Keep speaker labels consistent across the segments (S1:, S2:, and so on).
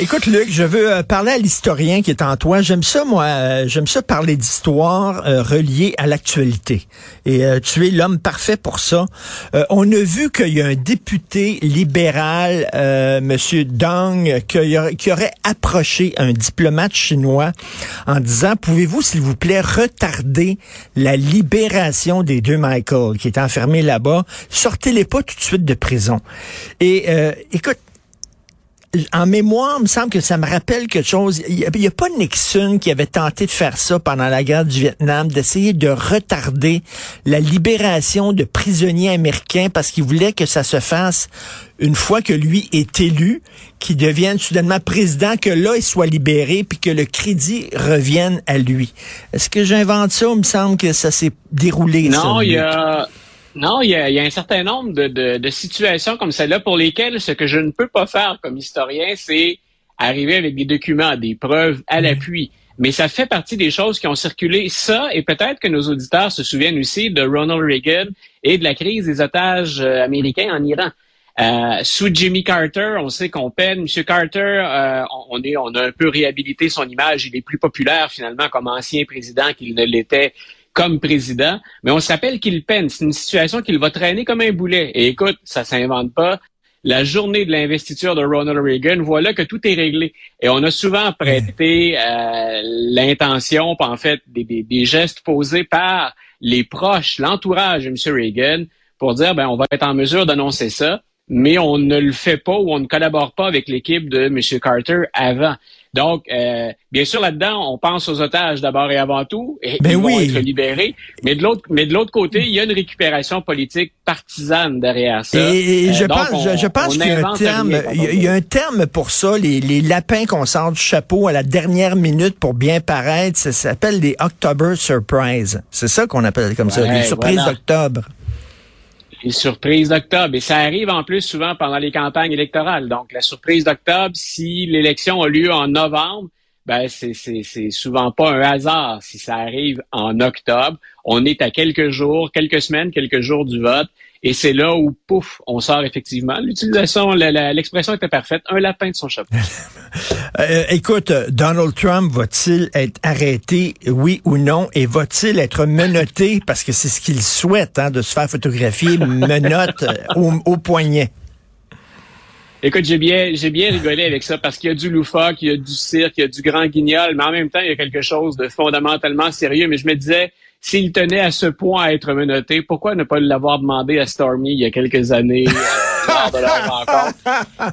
S1: Écoute, Luc, je veux euh, parler à l'historien qui est en toi. J'aime ça, moi, euh, j'aime ça parler d'histoire euh, reliée à l'actualité. Et tu es l'homme parfait pour ça. on a vu qu'il y a un député libéral, Monsieur Dong, qui, qui aurait approché un diplomate chinois en disant, pouvez-vous, s'il vous plaît, retarder la libération des deux Michael qui est enfermés là-bas? Sortez-les pas tout de suite de prison. Et écoute, en mémoire, il me semble que ça me rappelle quelque chose. Il n'y a, pas Nixon qui avait tenté de faire ça pendant la guerre du Vietnam, d'essayer de retarder la libération de prisonniers américains parce qu'il voulait que ça se fasse une fois que lui est élu, qu'il devienne soudainement président, que là, il soit libéré, puis que le crédit revienne à lui. Est-ce que j'invente ça? Il me semble que ça s'est déroulé.
S2: Non, il y a... Non, il y a, un certain nombre de, situations comme celle-là pour lesquelles ce que je ne peux pas faire comme historien, c'est arriver avec des documents, des preuves à l'appui. Mais ça fait partie des choses qui ont circulé. Ça, et peut-être que nos auditeurs se souviennent aussi de Ronald Reagan et de la crise des otages euh, américains en Iran. Euh, sous Jimmy Carter, on sait qu'on peine. M. Carter, euh, on, est, on a un peu réhabilité son image. Il est plus populaire finalement comme ancien président qu'il ne l'était comme président, mais on se rappelle qu'il peine. C'est une situation qu'il va traîner comme un boulet. Et écoute, ça s'invente pas. La journée de l'investiture de Ronald Reagan, voilà que tout est réglé. Et on a souvent prêté euh, l'intention, en fait, des, des, gestes posés par les proches, l'entourage de M. Reagan, pour dire, ben, on va être en mesure d'annoncer ça, mais on ne le fait pas ou on ne collabore pas avec l'équipe de M. Carter avant. Donc, euh, bien sûr, là-dedans, on pense aux otages d'abord et avant tout, et ben ils vont être libérés. Mais de l'autre, mais de l'autre côté, il y a une récupération politique partisane derrière ça.
S1: Et, je, euh, pense, je, pense qu'il y a un terme, il y a un terme pour ça, les, les lapins qu'on sort du chapeau à la dernière minute pour bien paraître. Ça s'appelle des October Surprise. C'est ça qu'on appelle comme ça, les surprises d'octobre
S2: les surprises d'octobre. Et ça arrive en plus souvent pendant les campagnes électorales. Donc, la surprise d'octobre, si l'élection a lieu en novembre, ben c'est, c'est, c'est souvent pas un hasard si ça arrive en octobre. On est à quelques jours, quelques semaines, quelques jours du vote. Et c'est là où, pouf, on sort effectivement. L'utilisation, l'expression était parfaite. Un lapin de son chapeau.
S1: Euh, écoute, Donald Trump va-t-il être arrêté, oui ou non? Et va-t-il être menotté, parce que c'est ce qu'il souhaite, hein, de se faire photographier, menotte euh, au, au poignet?
S2: Écoute, j'ai bien, j'ai bien rigolé avec ça parce qu'il y a du loufoque, il y a du cirque, il y a du grand guignol, mais en même temps, il y a quelque chose de fondamentalement sérieux. Mais je me disais, s'il tenait à ce point à être menotté, pourquoi ne pas l'avoir demandé à Stormy il y a quelques années euh, lors de leur rencontre?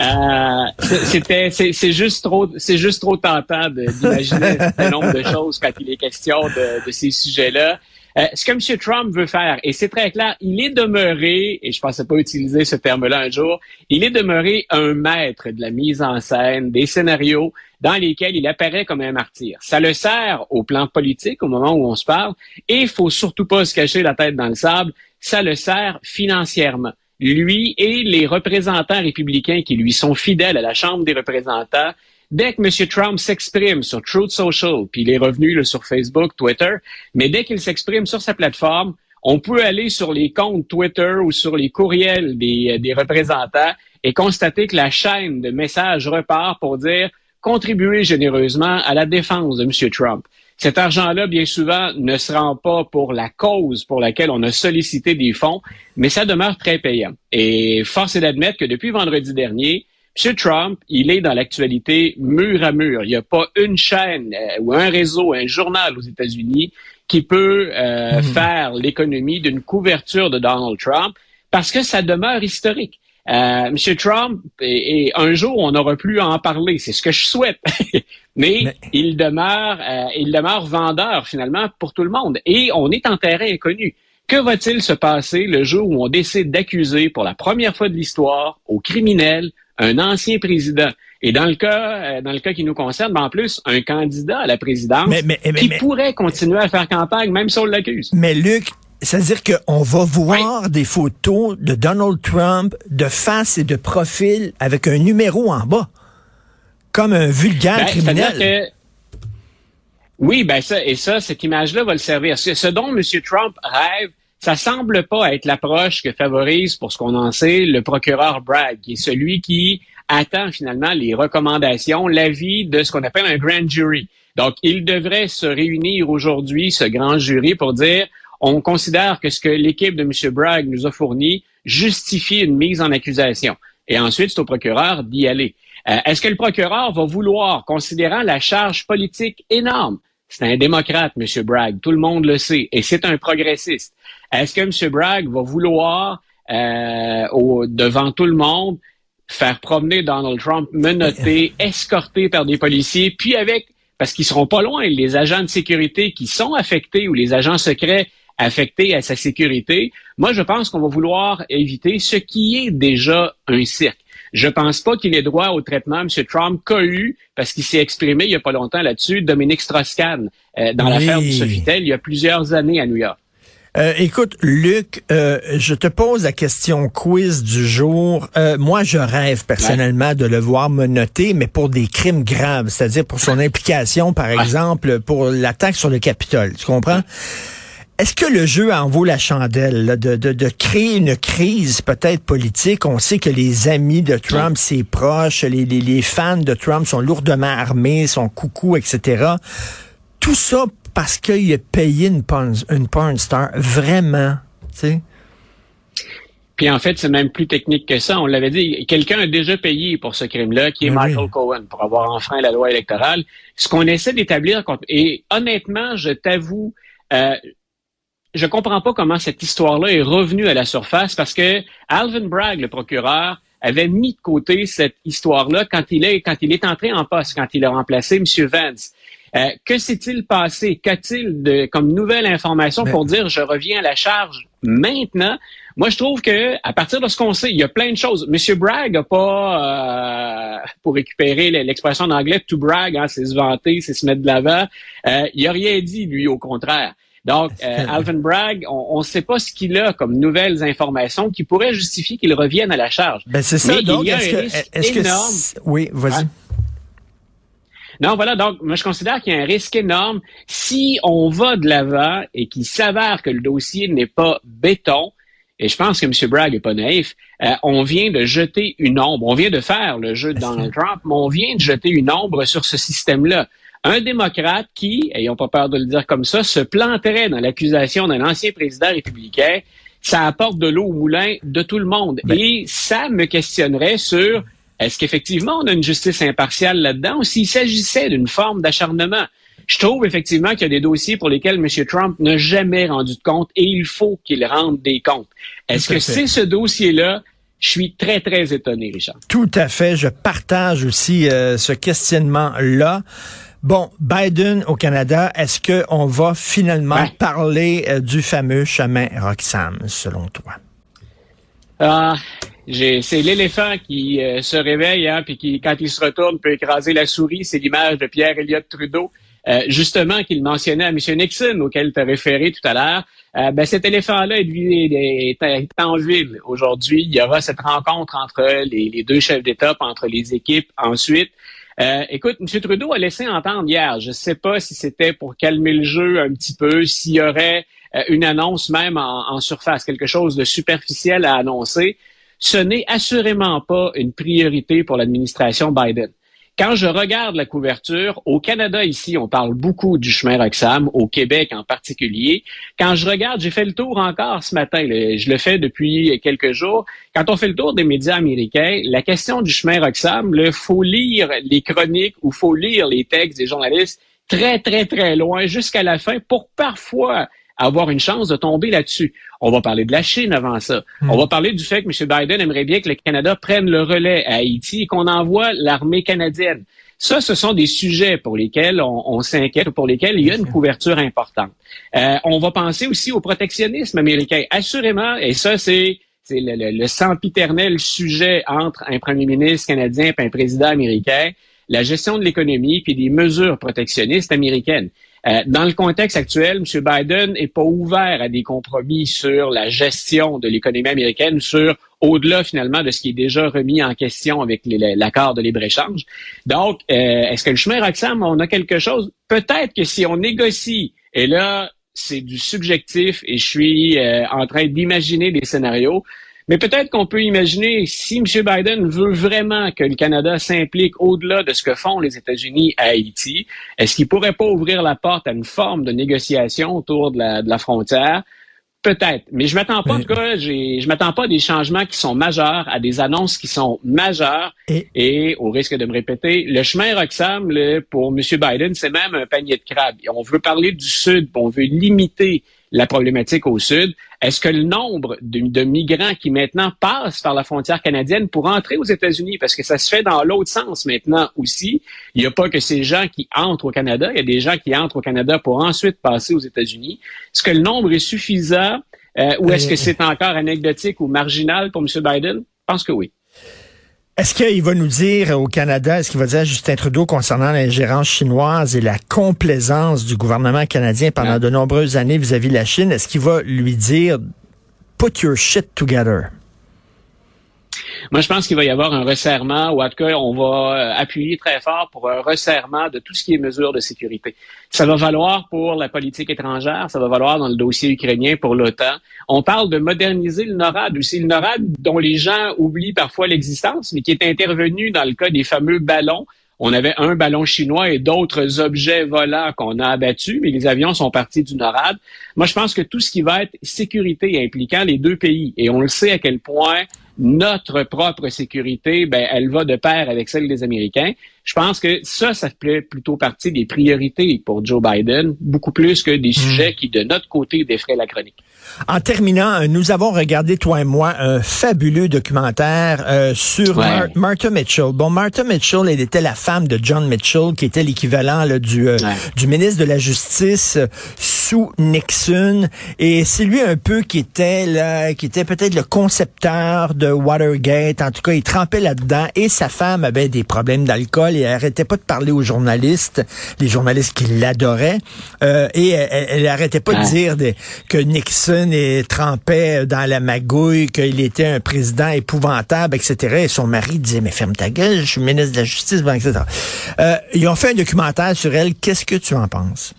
S2: Euh, c'était, c'est, juste trop, c'est juste trop tentant d'imaginer un nombre de choses quand il est question de, de ces sujets-là. Euh, ce que M. Trump veut faire, et c'est très clair, il est demeuré, et je pensais pas utiliser ce terme-là un jour, il est demeuré un maître de la mise en scène, des scénarios dans lesquels il apparaît comme un martyr. Ça le sert au plan politique au moment où on se parle, et il faut surtout pas se cacher la tête dans le sable, ça le sert financièrement. Lui et les représentants républicains qui lui sont fidèles à la Chambre des représentants Dès que M. Trump s'exprime sur Truth Social, puis il est revenu sur Facebook, Twitter, mais dès qu'il s'exprime sur sa plateforme, on peut aller sur les comptes Twitter ou sur les courriels des, des représentants et constater que la chaîne de messages repart pour dire contribuer généreusement à la défense de M. Trump. Cet argent-là, bien souvent, ne se rend pas pour la cause pour laquelle on a sollicité des fonds, mais ça demeure très payant. Et force est d'admettre que depuis vendredi dernier, M. Trump, il est dans l'actualité mur à mur. Il n'y a pas une chaîne euh, ou un réseau, un journal aux États-Unis qui peut euh, mhm. faire l'économie d'une couverture de Donald Trump parce que ça demeure historique. Euh, M. Trump, et, un jour, on n'aura plus à en parler. C'est ce que je souhaite. Mais, il demeure, euh, il demeure vendeur finalement pour tout le monde. Et on est en terrain inconnu. Que va-t-il se passer le jour où on décide d'accuser pour la première fois de l'histoire aux criminels un ancien président? Et dans le cas, euh, dans le cas qui nous concerne, ben en plus, un candidat à la présidence qui pourrait continuer à faire campagne, même si on l'accuse.
S1: Mais Luc, c'est-à-dire qu'on va voir des photos de Donald Trump de face et de profil avec un numéro en bas. comme un vulgaire
S2: Ben,
S1: criminel.
S2: Oui, ben ça, et ça, cette image-là va le servir. Ce dont M. Trump rêve, ça semble pas être l'approche que favorise, pour ce qu'on en sait, le procureur Bragg, qui est celui qui attend finalement les recommandations, l'avis de ce qu'on appelle un grand jury. Donc, il devrait se réunir aujourd'hui, ce grand jury, pour dire on considère que ce que l'équipe de M. Bragg nous a fourni justifie une mise en accusation. Et ensuite, c'est au procureur d'y aller. Euh, Est-ce que le procureur va vouloir, considérant la charge politique énorme, c'est un démocrate, M. Bragg, tout le monde le sait, et c'est un progressiste. Est-ce que M. Bragg va vouloir, euh, au- devant tout le monde, faire promener Donald Trump, menotté, escorté par des policiers, puis avec, parce qu'ils seront pas loin, les agents de sécurité qui sont affectés ou les agents secrets affectés à sa sécurité, moi, je pense qu'on va vouloir éviter ce qui est déjà un cirque. Je pense pas qu'il ait droit au traitement, M. Trump, qu'a eu, parce qu'il s'est exprimé il y a pas longtemps là-dessus, Dominique Strauss-Kahn, euh, dans
S1: Oui.
S2: l'affaire du Sofitel, il y a plusieurs années à New York.
S1: Euh, écoute, Luc, euh, je te pose la question quiz du jour. Euh, moi, je rêve personnellement de le voir me noter, mais pour des crimes graves, c'est-à-dire pour son implication, par exemple, pour l'attaque sur le Capitole. Tu comprends? Est-ce que le jeu en vaut la chandelle, là, de, de, de créer une crise peut-être politique? On sait que les amis de Trump, ses proches, les, les, les fans de Trump sont lourdement armés, sont coucou, etc. Tout ça parce qu'il a payé une porn, une porn star, vraiment, tu sais?
S2: Puis en fait, c'est même plus technique que ça. On l'avait dit, quelqu'un a déjà payé pour ce crime-là, qui est Michael. Cohen, pour avoir enfreint la loi électorale. Ce qu'on essaie d'établir, et honnêtement, je t'avoue, euh, je comprends pas comment cette histoire-là est revenue à la surface parce que Alvin Bragg, le procureur, avait mis de côté cette histoire-là quand il est quand il est entré en poste, quand il a remplacé M. Vance. Euh, que s'est-il passé? Qu'a-t-il de comme nouvelle information pour dire je reviens à la charge maintenant? Moi, je trouve que à partir de ce qu'on sait, il y a plein de choses. M. Bragg a pas, euh, pour récupérer l'expression en anglais, to brag, hein, c'est se vanter, c'est se mettre de l'avant. Euh, il a rien dit, lui, au contraire. Donc, euh, Alvin Bragg, on ne sait pas ce qu'il a comme nouvelles informations qui pourraient justifier qu'il revienne à la charge.
S1: Ben c'est ça.
S2: Mais
S1: donc,
S2: il y a
S1: est-ce
S2: un
S1: que,
S2: risque
S1: est-ce
S2: énorme.
S1: oui, vas-y.
S2: Hein? Non, voilà, donc moi je considère qu'il y a un risque énorme si on va de l'avant et qu'il s'avère que le dossier n'est pas béton, et je pense que M. Bragg n'est pas naïf, euh, on vient de jeter une ombre, on vient de faire le jeu de Donald Trump, mais on vient de jeter une ombre sur ce système-là. Un démocrate qui, ayons pas peur de le dire comme ça, se planterait dans l'accusation d'un ancien président républicain, ça apporte de l'eau au moulin de tout le monde.
S1: Ben-
S2: Et ça me questionnerait sur est-ce qu'effectivement on a une justice impartiale là-dedans ou s'il s'agissait d'une forme d'acharnement? Je trouve effectivement qu'il y a des dossiers pour lesquels M. Trump n'a jamais rendu de compte et il faut qu'il rende des comptes. Est-ce que c'est ce dossier-là? Je suis très, très étonné, Richard.
S1: Tout à fait. Je partage aussi euh, ce questionnement-là. Bon, Biden au Canada, est-ce qu'on va finalement
S2: Ouais.
S1: parler euh, du fameux chemin Roxham, selon toi?
S2: Ah, c'est l'éléphant qui euh, se réveille, hein, puis qui, quand il se retourne, peut écraser la souris. C'est l'image de Pierre Elliott Trudeau, euh, justement, qu'il mentionnait à M. Nixon, auquel tu as référé tout à l'heure. Euh, ben, cet éléphant-là est, est- est- est en ville aujourd'hui. Il y aura cette rencontre entre les, les deux chefs d'État, entre les équipes ensuite. Euh, écoute, M. Trudeau a laissé entendre hier, je ne sais pas si c'était pour calmer le jeu un petit peu, s'il y aurait euh, une annonce même en, en surface, quelque chose de superficiel à annoncer. Ce n'est assurément pas une priorité pour l'administration Biden. Quand je regarde la couverture, au Canada ici, on parle beaucoup du chemin Roxham, au Québec en particulier. Quand je regarde, j'ai fait le tour encore ce matin, je le fais depuis quelques jours. Quand on fait le tour des médias américains, la question du chemin Roxham, il faut lire les chroniques ou faut lire les textes des journalistes très, très, très loin jusqu'à la fin pour parfois avoir une chance de tomber là-dessus. On va parler de la Chine avant ça. On va parler du fait que M. Biden aimerait bien que le Canada prenne le relais à Haïti et qu'on envoie l'armée canadienne. Ça, ce sont des sujets pour lesquels on, on s'inquiète ou pour lesquels il y a une couverture importante. Euh, on va penser aussi au protectionnisme américain. Assurément, et ça, c'est c'est le, le, le sempiternel sujet entre un premier ministre canadien et un président américain, la gestion de l'économie puis des mesures protectionnistes américaines. Euh, dans le contexte actuel, M. Biden n'est pas ouvert à des compromis sur la gestion de l'économie américaine, sur au-delà finalement de ce qui est déjà remis en question avec l'accord de libre-échange. Donc, euh, est-ce que le chemin Roxham, on a quelque chose? Peut-être que si on négocie, et là, c'est du subjectif et je suis euh, en train d'imaginer des scénarios, mais peut-être qu'on peut imaginer, si M. Biden veut vraiment que le Canada s'implique au-delà de ce que font les États-Unis à Haïti, est-ce qu'il pourrait pas ouvrir la porte à une forme de négociation autour de la, de la frontière? Peut-être, mais je m'attends pas, en tout cas, je m'attends pas à des changements qui sont majeurs, à des annonces qui sont majeures. Et, au risque de me répéter, le chemin Roxham, pour M. Biden, c'est même un panier de crabes. On veut parler du Sud, on veut limiter la problématique au sud. Est-ce que le nombre de, migrants qui maintenant passent par la frontière canadienne pour entrer aux États-Unis, parce que ça se fait dans l'autre sens maintenant aussi, il n'y a pas que ces gens qui entrent au Canada, il y a des gens qui entrent au Canada pour ensuite passer aux États-Unis. Est-ce que le nombre est suffisant euh, ou est-ce que c'est encore anecdotique ou marginal pour M. Biden? Je pense que oui.
S1: Est-ce qu'il va nous dire au Canada, est-ce qu'il va dire à Justin Trudeau concernant l'ingérence chinoise et la complaisance du gouvernement canadien pendant de nombreuses années vis-à-vis de la Chine, est-ce qu'il va lui dire put your shit together?
S2: Moi, je pense qu'il va y avoir un resserrement, ou en tout cas, on va euh, appuyer très fort pour un resserrement de tout ce qui est mesures de sécurité. Ça va valoir pour la politique étrangère, ça va valoir dans le dossier ukrainien pour l'OTAN. On parle de moderniser le NORAD aussi, le NORAD dont les gens oublient parfois l'existence, mais qui est intervenu dans le cas des fameux ballons on avait un ballon chinois et d'autres objets volants qu'on a abattus, mais les avions sont partis du NORAD. Moi, je pense que tout ce qui va être sécurité impliquant les deux pays, et on le sait à quel point notre propre sécurité, ben, elle va de pair avec celle des Américains. Je pense que ça, ça fait plutôt partie des priorités pour Joe Biden, beaucoup plus que des hmm. sujets qui, de notre côté, défraient la chronique.
S1: En terminant, euh, nous avons regardé, toi et moi, un fabuleux documentaire euh, sur Martha Mitchell. Bon, Martha Mitchell, elle était la femme de John Mitchell, qui était l'équivalent du, euh, du ministre de la Justice sous Nixon. Et c'est lui un peu qui était là, qui était peut-être le concepteur de Watergate. En tout cas, il trempait là-dedans. Et sa femme avait des problèmes d'alcool et elle arrêtait pas de parler aux journalistes, les journalistes qui l'adoraient. et elle, elle, arrêtait pas de dire que Nixon et trempait dans la magouille, qu'il était un président épouvantable, etc. Et son mari disait, mais ferme ta gueule, je suis ministre de la Justice, etc. Euh, ils ont fait un documentaire sur elle. Qu'est-ce que tu en penses?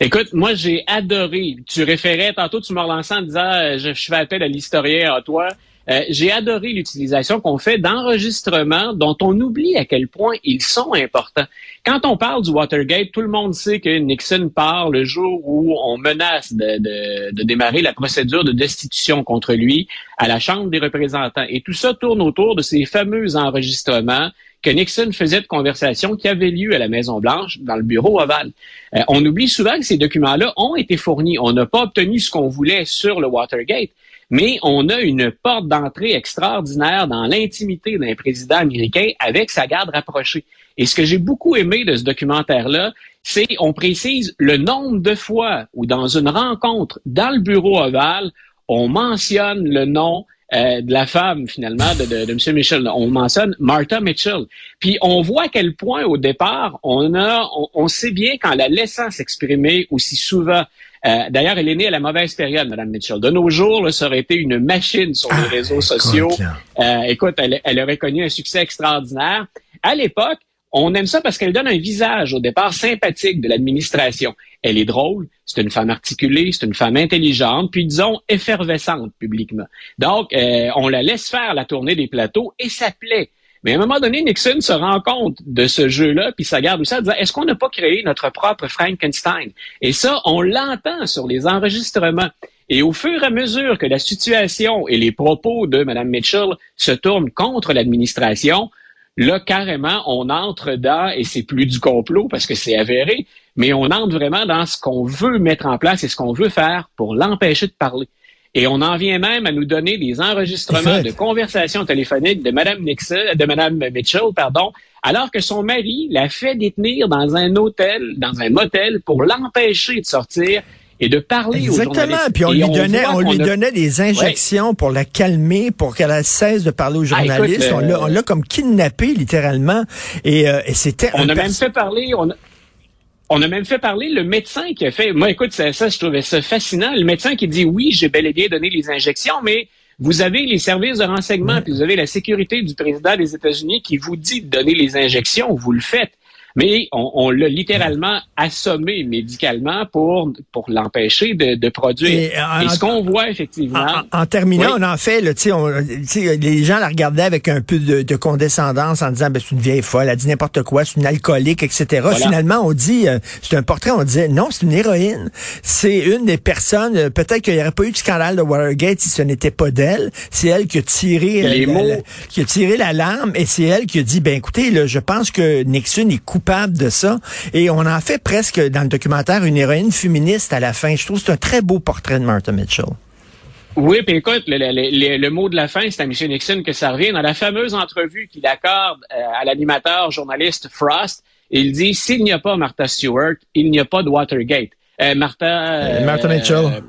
S2: Écoute, moi, j'ai adoré. Tu référais, tantôt, tu m'as relancé en disant, euh, je, je fais appel à l'historien à toi. Euh, j'ai adoré l'utilisation qu'on fait d'enregistrements dont on oublie à quel point ils sont importants. Quand on parle du Watergate, tout le monde sait que Nixon part le jour où on menace de, de, de démarrer la procédure de destitution contre lui à la Chambre des représentants. Et tout ça tourne autour de ces fameux enregistrements que Nixon faisait de conversations qui avaient lieu à la Maison-Blanche, dans le bureau ovale. Euh, on oublie souvent que ces documents-là ont été fournis. On n'a pas obtenu ce qu'on voulait sur le Watergate, mais on a une porte d'entrée extraordinaire dans l'intimité d'un président américain avec sa garde rapprochée. Et ce que j'ai beaucoup aimé de ce documentaire-là, c'est on précise le nombre de fois où dans une rencontre dans le bureau ovale, on mentionne le nom euh, de la femme finalement de, de, de, M. Mitchell. On mentionne Martha Mitchell. Puis on voit à quel point au départ on a, on, on sait bien qu'en la laissant s'exprimer aussi souvent euh, d'ailleurs, elle est née à la mauvaise période, Mme Mitchell. De nos jours, ça aurait été une machine sur les ah, réseaux sociaux. Euh, écoute, elle, elle, aurait connu un succès extraordinaire. À l'époque, on aime ça parce qu'elle donne un visage au départ sympathique de l'administration. Elle est drôle, c'est une femme articulée, c'est une femme intelligente, puis disons effervescente publiquement. Donc, euh, on la laisse faire la tournée des plateaux et ça plaît. Mais à un moment donné, Nixon se rend compte de ce jeu-là, puis ça garde aussi à dire, est-ce qu'on n'a pas créé notre propre Frankenstein? Et ça, on l'entend sur les enregistrements. Et au fur et à mesure que la situation et les propos de Mme Mitchell se tournent contre l'administration, là, carrément, on entre dans, et c'est plus du complot parce que c'est avéré, mais on entre vraiment dans ce qu'on veut mettre en place et ce qu'on veut faire pour l'empêcher de parler. Et on en vient même à nous donner des enregistrements de conversations téléphoniques de Mme Nixon, de Mme Mitchell, pardon, alors que son mari l'a fait détenir dans un hôtel, dans un motel, pour l'empêcher de sortir et de parler
S1: aux
S2: journalistes.
S1: Puis on lui donnait, on lui donnait des injections pour la calmer, pour qu'elle cesse de parler aux ah, journalistes. on l'a comme kidnappé littéralement. Et, euh, et c'était.
S2: On a même fait parler. On a... On a même fait parler le médecin qui a fait. Moi, écoute, ça, ça je trouvais ça fascinant. Le médecin qui dit oui, j'ai bel et bien donné les injections, mais Vous avez les services de renseignement, puis vous avez la sécurité du président des États-Unis qui vous dit de donner les injections, vous le faites. Mais on, on l'a littéralement assommé médicalement pour, pour l'empêcher de, de produire. Et,
S1: Et
S2: ce qu'on voit effectivement...
S1: En, en terminant, oui. on en fait, là, on, les gens la regardaient avec un peu de, de condescendance en disant, ben, c'est une vieille folle, elle dit n'importe quoi, c'est une alcoolique, etc. Voilà. Finalement, on dit, euh, c'est un portrait, on disait, non, c'est une héroïne. C'est une des personnes, euh, peut-être qu'il n'y aurait pas eu de scandale de Watergate si ce n'était pas d'elle. C'est elle qui a tiré,
S2: les
S1: euh,
S2: mots.
S1: La, qui a tiré l'alarme et c'est elle qui a dit, ben, écoutez, là, je pense que Nixon est coupable coupable de ça. Et on en fait presque dans le documentaire une héroïne féministe à la fin. Je trouve que c'est un très beau portrait de Martha Mitchell.
S2: Oui, puis écoute, le, le, le, le, mot de la fin, c'est à M. Nixon que ça revient. Dans la fameuse entrevue qu'il accorde euh, à l'animateur journaliste Frost, il dit s'il n'y a pas Martha Stewart, il n'y a pas de Watergate. Euh, Martha,
S1: euh, Martha Mitchell.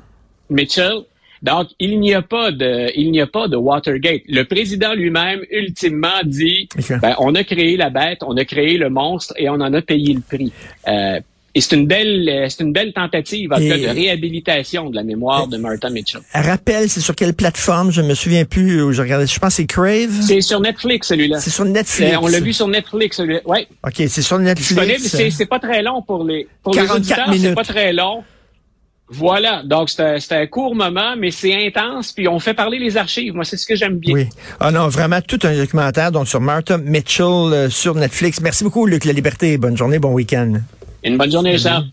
S2: Mitchell. Donc, il n'y a pas de, il n'y a pas de Watergate. Le président lui-même, ultimement, dit, okay. ben, on a créé la bête, on a créé le monstre et on en a payé le prix. Euh, et c'est une belle, c'est une belle tentative en cas de réhabilitation de la mémoire de Martha Mitchell.
S1: Rappelle, c'est sur quelle plateforme? Je me souviens plus. Où je regardais. Je pense que c'est Crave.
S2: C'est sur Netflix celui-là.
S1: C'est sur Netflix.
S2: on l'a vu sur Netflix celui-là. Ouais.
S1: Ok, c'est sur Netflix.
S2: C'est, c'est pas très long pour les pour
S1: 44
S2: les auditeurs.
S1: minutes.
S2: C'est pas très long. Voilà, donc c'est un, court moment, mais c'est intense, puis on fait parler les archives. Moi, c'est ce que j'aime bien.
S1: Oui. Ah non, vraiment tout un documentaire donc sur Martha Mitchell euh, sur Netflix. Merci beaucoup, Luc La Liberté. Bonne journée, bon week-end.
S2: Une bonne journée, Richard.